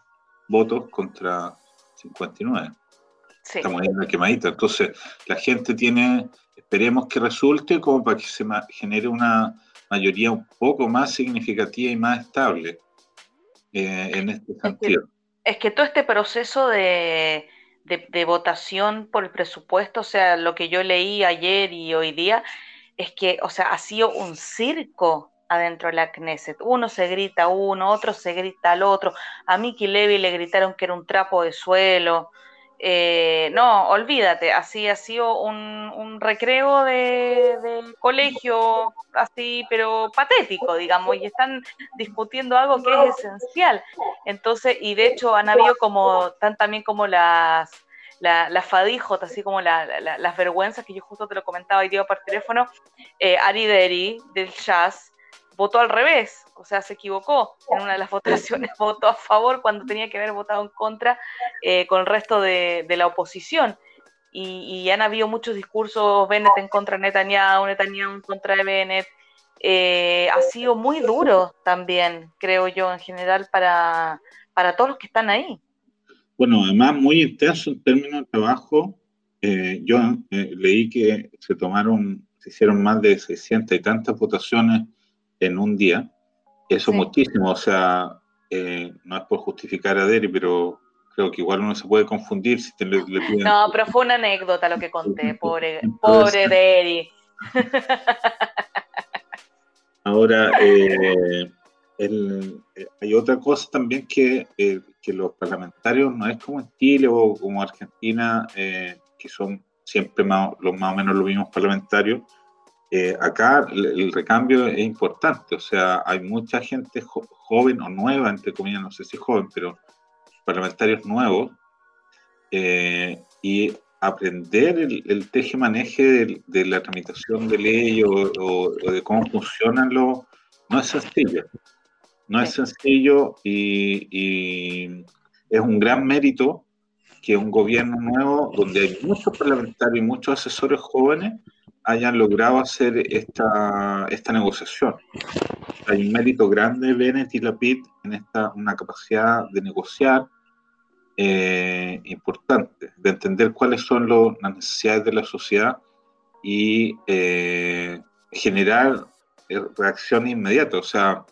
Speaker 3: votos contra 59. Estamos ahí en la quemadita. Entonces, la gente tiene, esperemos que resulte como para que se genere una mayoría un poco más significativa y más estable eh, en este sentido.
Speaker 2: Es que, todo este proceso de, votación por el presupuesto, o sea, lo que yo leí ayer y hoy día, es que, o sea, ha sido un circo adentro de la Knesset. Uno se grita a uno, otro se grita al otro. A Miki Levy le gritaron que era un trapo de suelo. Eh, no, olvídate, así ha sido un, recreo de, colegio, así, pero patético, digamos, y están discutiendo algo que es esencial. Entonces, y de hecho han habido como, tan también como las, las fadijotas, así como las vergüenzas que yo justo te lo comentaba hoy día por teléfono, eh, Ari Deri del Jazz votó al revés, o sea, se equivocó en una de las votaciones, votó a favor cuando tenía que haber votado en contra eh, con el resto de, la oposición. Y, han habido muchos discursos, Bennett en contra de Netanyahu, Netanyahu en contra de Bennett. Eh, ha sido muy duro también, creo yo, en general, para, para todos los que están ahí.
Speaker 3: Bueno, además muy intenso en términos de trabajo. Eh, yo leí que se tomaron, se hicieron más de 600 y tantas votaciones en un día. Eso es muchísimo, o sea, eh, no es por justificar a Derry, pero creo que igual uno se puede confundir si te le,
Speaker 2: No, pero fue una anécdota lo que conté, pobre, pobre Derry.
Speaker 3: Ahora, eh, eh, hay otra cosa también que, que, los parlamentarios no es como en Chile o como Argentina, que son siempre más, los más o menos los mismos parlamentarios, eh, acá el, recambio es importante, o sea, hay mucha gente joven o nueva, entre comillas, no sé si joven, pero parlamentarios nuevos, eh, y aprender el, el teje-maneje de, la tramitación de ley o, de cómo funcionan los... no es sencillo, no es sencillo y, y es un gran mérito que un gobierno nuevo, donde hay muchos parlamentarios y muchos asesores jóvenes, hayan logrado hacer esta, esta negociación. Hay un mérito grande de Bennett y Lapid en esta, una capacidad de negociar eh, importante, de entender cuáles son las necesidades de la sociedad y eh, generar eh, reacción inmediata. O sea,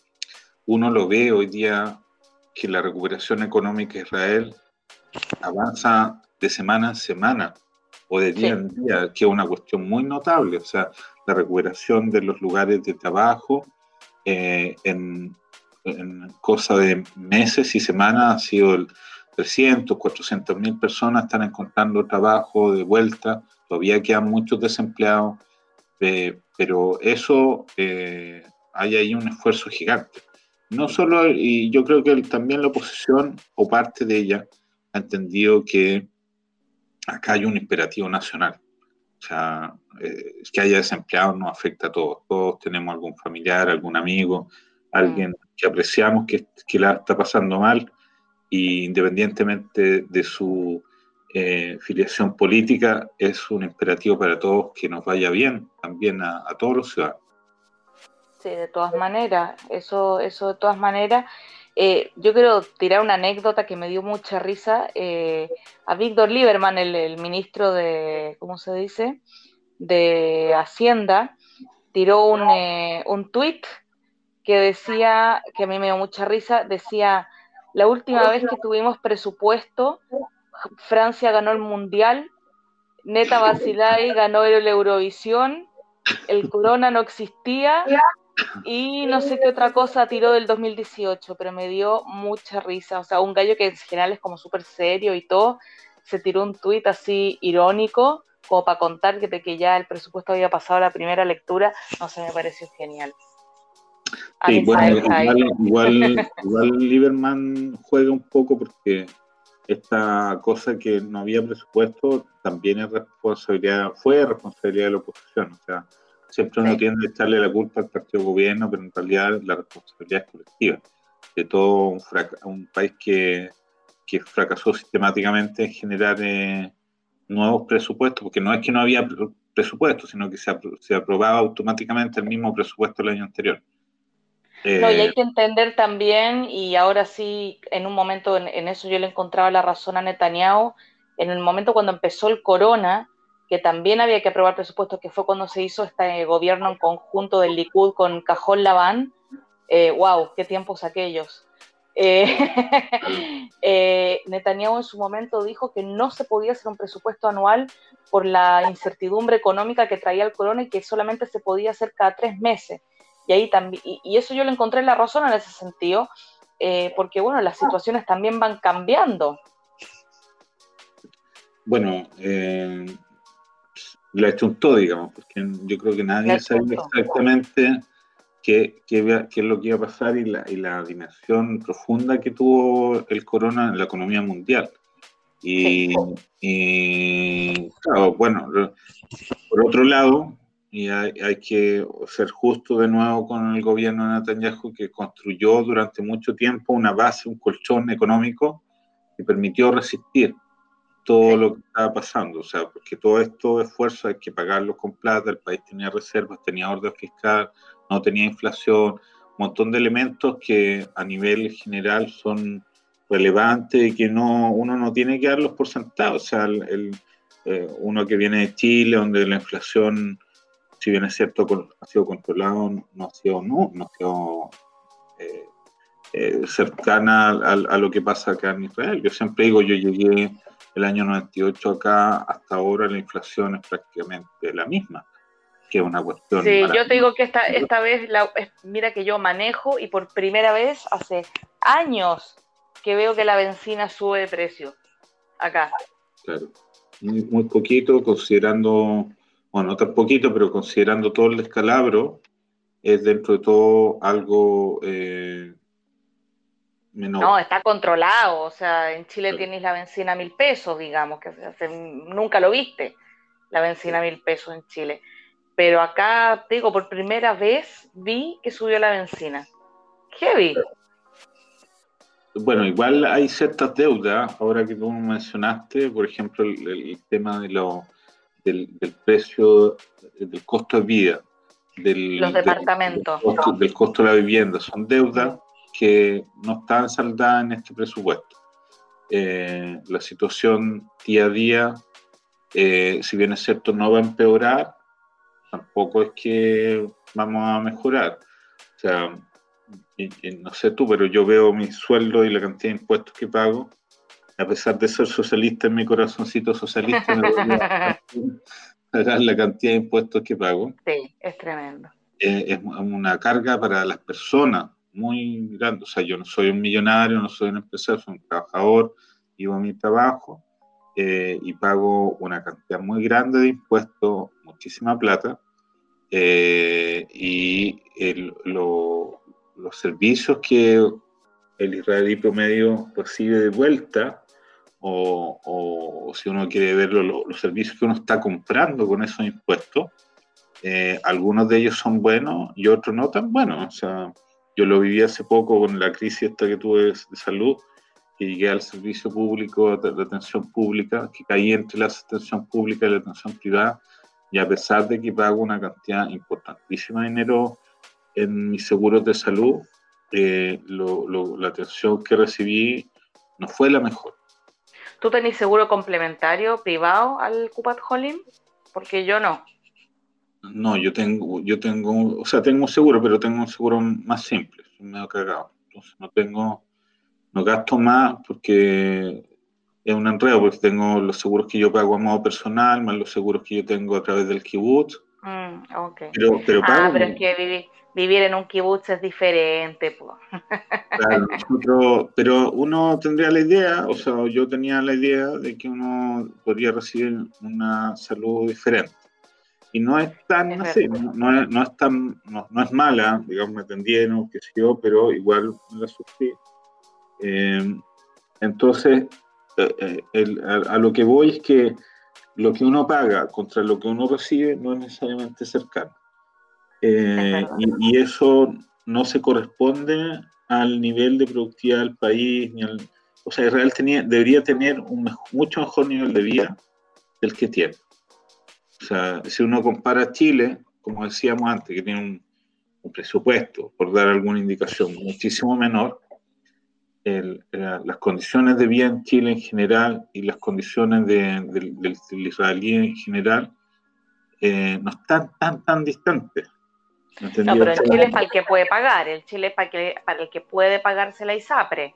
Speaker 3: uno lo ve hoy día que la recuperación económica de Israel avanza de semana en semana o de día en día, que es una cuestión muy notable. O sea, la recuperación de los lugares de trabajo eh, en, cosa de meses y semanas ha sido el 300, 400 mil personas están encontrando trabajo de vuelta, todavía quedan muchos desempleados, eh, pero eso eh, hay ahí un esfuerzo gigante. No solo, y yo creo que también la oposición o parte de ella ha entendido que acá hay un imperativo nacional. O sea, eh, que haya desempleados nos afecta a todos. Todos tenemos algún familiar, algún amigo, alguien mm. que apreciamos que, que la está pasando mal, y independientemente de su eh, filiación política, es un imperativo para todos que nos vaya bien, también a, a todos los ciudadanos.
Speaker 2: Sí, de todas maneras, eso, eso de todas maneras. Eh, yo quiero tirar una anécdota que me dio mucha risa. Eh, a Víctor Lieberman, el, ministro de, ¿cómo se dice? De Hacienda, tiró un, eh, un tuit que decía, que a mí me dio mucha risa, decía, la última vez que tuvimos presupuesto, Francia ganó el Mundial, Neta Basilay ganó el Eurovisión, el Corona no existía y no sé qué otra cosa tiró del 2018, pero me dio mucha risa. O sea, un gallo que en general es como súper serio y todo, se tiró un tuit así irónico, como para contar que, de que ya el presupuesto había pasado a la primera lectura. No sé, me pareció genial.
Speaker 3: igual, igual, igual Lieberman juega un poco porque esta cosa que no había presupuesto también es responsabilidad, fue responsabilidad de la oposición. O sea, Siempre uno tiende a echarle la culpa al partido gobierno, pero en realidad la responsabilidad es colectiva de todo un, un país que, que, fracasó sistemáticamente en generar eh, nuevos presupuestos, porque no es que no había presupuesto, sino que se, se aprobaba automáticamente el mismo presupuesto del año anterior.
Speaker 2: no, y hay eh, que entender también, y ahora sí, en un momento en, en, eso yo le encontraba la razón a Netanyahu, en el momento cuando empezó el corona, que también había que aprobar presupuestos, que fue cuando se hizo este gobierno en conjunto del Likud con Cajón Laván. ¡Wow! Eh, ¡Qué tiempos aquellos! Eh, eh, Netanyahu en su momento dijo que no se podía hacer un presupuesto anual por la incertidumbre económica que traía el corona y que solamente se podía hacer cada tres meses. Y ahí también, y, eso yo le encontré la razón en ese sentido, porque bueno, las situaciones también van cambiando.
Speaker 3: Bueno, la todo, digamos, porque yo creo que nadie sabe exactamente qué, qué, qué, es lo que iba a pasar y la, y la, dimensión profunda que tuvo el corona en la economía mundial. Y, claro, bueno, por otro lado, y hay, hay, que ser justo de nuevo con el gobierno de Netanyahu, que construyó durante mucho tiempo una base, un colchón económico que permitió resistir todo lo que estaba pasando, o sea, porque todo esto esfuerzo hay que pagarlo con plata, el país tenía reservas, tenía orden fiscal, no tenía inflación, un montón de elementos que a nivel general son relevantes y que no, uno no tiene que darlos por sentado, o sea, el, eh, uno que viene de Chile, donde la inflación, si bien es cierto, ha sido controlado, no ha sido, no, no ha sido eh, eh, cercana a, a, lo que pasa acá en Israel. Yo siempre digo, yo llegué el año 98 acá, hasta ahora la inflación es prácticamente la misma, que es una cuestión.
Speaker 2: Sí, yo te digo que esta, esta vez, la, mira que yo manejo y por primera vez hace años que veo que la benzina sube de precio acá.
Speaker 3: Claro, muy, muy poquito, considerando, bueno, no tan poquito, pero considerando todo el descalabro, es dentro de todo algo eh,
Speaker 2: no, está controlado. O sea, en Chile tienes la benzina a mil pesos, digamos, que nunca lo viste, la benzina a mil pesos en Chile. Pero acá, digo, por primera vez vi que subió la benzina. Heavy.
Speaker 3: Bueno, igual hay ciertas deudas, ahora que tú mencionaste, por ejemplo, el, tema de lo, del, precio, del costo de vida. Del,
Speaker 2: Los departamentos.
Speaker 3: del costo de la vivienda. Son deudas que no están saldadas en este presupuesto. Eh, la situación día a día, eh, si bien es cierto, no va a empeorar, tampoco es que vamos a mejorar. O sea, no sé tú, pero yo veo mi sueldo y la cantidad de impuestos que pago. A pesar de ser socialista en mi corazoncito socialista, me voy a pagar la cantidad de impuestos que pago.
Speaker 2: Sí, es tremendo.
Speaker 3: Eh, es una carga para las personas muy grande. O sea, yo no soy un millonario, no soy un empresario, soy un trabajador, vivo mi trabajo eh, y pago una cantidad muy grande de impuestos, muchísima plata, eh, y los servicios que el israelí promedio recibe de vuelta, o, si uno quiere ver los servicios que uno está comprando con esos impuestos, eh, algunos de ellos son buenos y otros no tan buenos. O sea, yo lo viví hace poco con la crisis esta que tuve de salud, que llegué al servicio público de atención pública, que caí entre la atención pública y la atención privada, y a pesar de que pago una cantidad importantísima de dinero en mis seguros de salud, eh, la atención que recibí no fue la mejor.
Speaker 2: ¿Tú tenés seguro complementario privado al Cupat Holim? Porque yo no.
Speaker 3: No, yo tengo, yo tengo, o sea, tengo un seguro, pero tengo un seguro más simple, medio cagado. Entonces no tengo, no gasto más porque es un enredo, porque tengo los seguros que yo pago a modo personal, más los seguros que yo tengo a través del kibutz.
Speaker 2: Mm, okay.
Speaker 3: pero, pero,
Speaker 2: ah, pero es que vivir, en un kibutz es diferente.
Speaker 3: Claro, pero uno tendría la idea, o sea, yo tenía la idea de que uno podría recibir una salud diferente y no es tan así, no, es, no, es, tan, no, es mala, digamos, me atendieron, qué sé yo, pero igual la sufrí. Eh, entonces, eh, eh, a, lo que voy es que lo que uno paga contra lo que uno recibe no es necesariamente cercano. y, eso no se corresponde al nivel de productividad del país, ni al, o sea, Israel tenía, debería tener un mucho mejor nivel de vida del que tiene. O sea, si uno compara Chile, como decíamos antes, que tiene un, presupuesto, por dar alguna indicación, muchísimo menor, las condiciones de vida en Chile en general y las condiciones del, israelí en general eh, no están tan, tan distantes.
Speaker 2: No, pero en Chile es para el que puede pagar, el Chile es para, que, para el que puede pagarse la ISAPRE,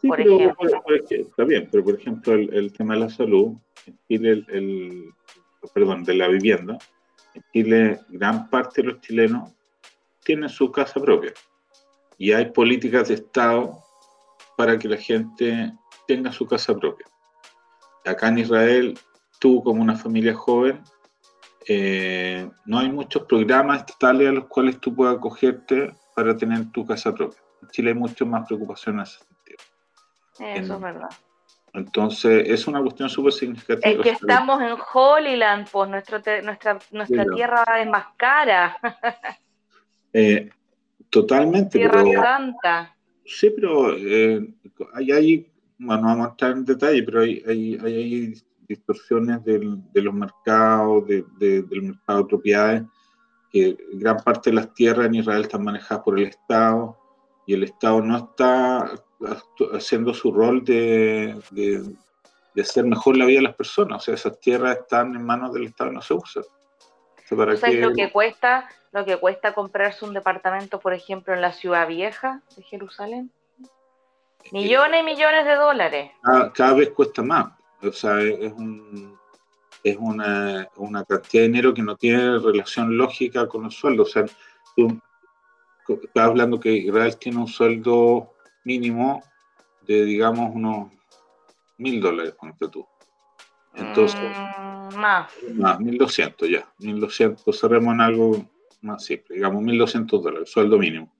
Speaker 2: por ejemplo.
Speaker 3: está bien, pero por ejemplo el, tema de la salud, en Chile el, perdón, de la vivienda, en Chile gran parte de los chilenos tienen su casa propia y hay políticas de Estado para que la gente tenga su casa propia. Acá en Israel, tú como una familia joven, eh, no hay muchos programas estatales a los cuales tú puedas acogerte para tener tu casa propia. En Chile hay mucho más preocupación en ese sentido.
Speaker 2: Eso es verdad.
Speaker 3: Entonces, es una cuestión súper significativa.
Speaker 2: Es que estamos en Holyland, pues nuestra, nuestra tierra es más cara.
Speaker 3: Eh, totalmente.
Speaker 2: Tierra Santa.
Speaker 3: Sí, pero eh, hay, hay, bueno, no vamos a entrar en detalle, pero hay, hay, hay distorsiones del, de los mercados, de, del mercado de propiedades, que gran parte de las tierras en Israel están manejadas por el Estado y el Estado no está haciendo su rol de, de, hacer mejor la vida de las personas. O sea, esas tierras están en manos del Estado y no se usan.
Speaker 2: ¿para lo que cuesta lo que cuesta comprarse un departamento, por ejemplo, en la ciudad vieja de Jerusalén? Millones y millones de dólares.
Speaker 3: Cada, vez cuesta más. O sea, es, un, es una, una, cantidad de dinero que no tiene relación lógica con los sueldos. O sea, tú estás hablando que Israel tiene un sueldo mínimo de, digamos, unos mil dólares, ponte tú. Entonces,
Speaker 2: mm, más.
Speaker 3: Más, 1200 ya. 1200, cerremos en algo más simple, digamos, 1200 dólares, sueldo mínimo.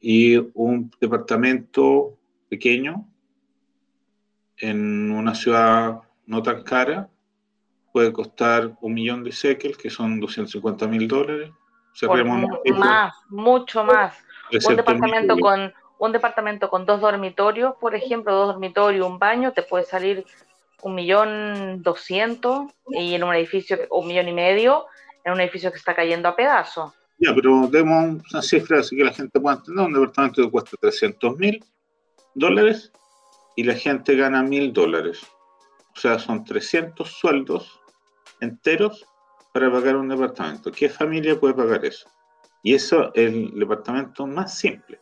Speaker 3: Y un departamento pequeño en una ciudad no tan cara puede costar un millón de shekels, que son 250 mil dólares.
Speaker 2: más, mucho más. Un departamento con un departamento con dos dormitorios, por ejemplo, dos dormitorios, un baño, te puede salir un millón doscientos y en un edificio, un millón y medio, en un edificio que está cayendo a pedazos.
Speaker 3: Ya, pero demos una cifra así que la gente pueda entender. Un departamento que cuesta 300 mil dólares y la gente gana mil dólares. O sea, son 300 sueldos enteros para pagar un departamento. ¿Qué familia puede pagar eso? Y eso es el departamento más simple.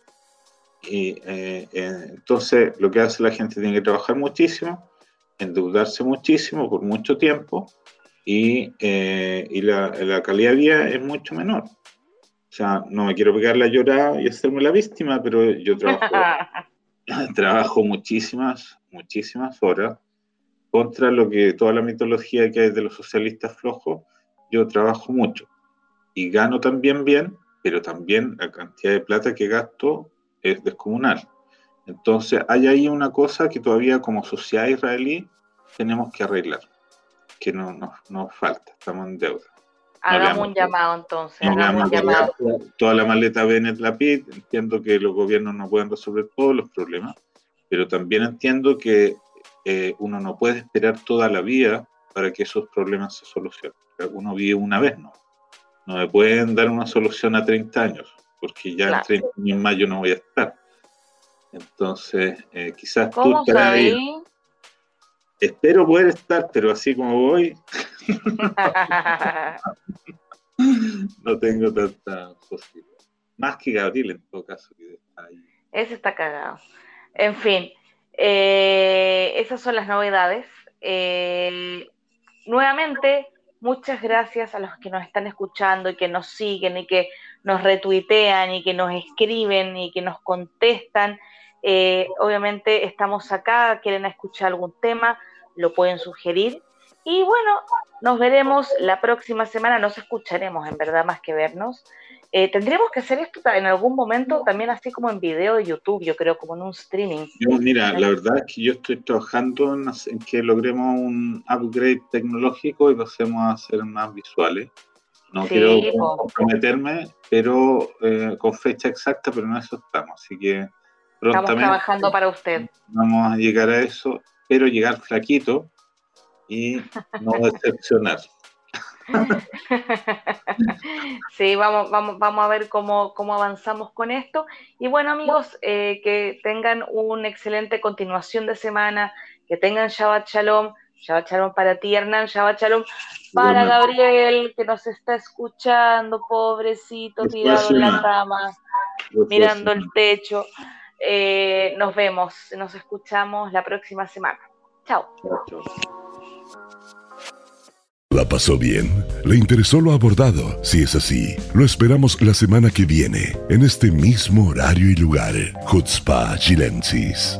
Speaker 3: Y eh, eh, entonces lo que hace la gente tiene que trabajar muchísimo, endeudarse muchísimo por mucho tiempo y, eh, y la, la, calidad de vida es mucho menor. O sea, no me quiero pegar la llorada y hacerme la víctima, pero yo trabajo, trabajo muchísimas, muchísimas horas contra lo que toda la mitología que hay de los socialistas flojos, yo trabajo mucho y gano también bien, pero también la cantidad de plata que gasto es descomunal. Entonces hay ahí una cosa que todavía como sociedad israelí tenemos que arreglar, que no nos falta, estamos en deuda.
Speaker 2: Hagamos un llamado entonces. Hagamos un llamado.
Speaker 3: Toda la maleta Bennett Lapid, entiendo que los gobiernos no pueden resolver todos los problemas, pero también entiendo que eh, uno no puede esperar toda la vida para que esos problemas se solucionen. Uno vive una vez, ¿no? No me pueden dar una solución a 30 años porque ya el 30 de mayo no voy a estar. Entonces, eh, quizás tú
Speaker 2: estarás
Speaker 3: Espero poder estar, pero así como voy, no tengo tanta posibilidad. Más que Gabriel, en todo caso, que está ahí.
Speaker 2: Ese está cagado. En fin, eh, esas son las novedades. Eh, nuevamente, muchas gracias a los que nos están escuchando y que nos siguen y que nos retuitean y que nos escriben y que nos contestan. Eh, obviamente estamos acá, quieren escuchar algún tema, lo pueden sugerir. Y bueno, nos veremos la próxima semana, nos escucharemos en verdad más que vernos. Eh, tendríamos que hacer esto en algún momento también así como en video de YouTube, yo creo, como en un streaming.
Speaker 3: mira, la verdad es que yo estoy trabajando en, que logremos un upgrade tecnológico y pasemos a ser más visuales. No quiero comprometerme, pero eh, con fecha exacta, pero no eso estamos. Así que
Speaker 2: prontamente estamos trabajando para usted.
Speaker 3: Vamos a llegar a eso, pero llegar flaquito y no decepcionar.
Speaker 2: Sí, vamos, vamos, vamos a ver cómo, cómo avanzamos con esto. Y bueno, amigos, eh, que tengan una excelente continuación de semana, que tengan Shabbat Shalom. Shabbat Shalom para ti, Hernán. Shabbat Shalom para Gabriel, que nos está escuchando, pobrecito, tirado en la cama, mirando el techo. Eh, nos vemos, nos escuchamos la próxima semana. Chao.
Speaker 1: ¿La pasó bien? ¿Le interesó lo abordado? Si es así, lo esperamos la semana que viene, en este mismo horario y lugar. Chutzpah Chilensis.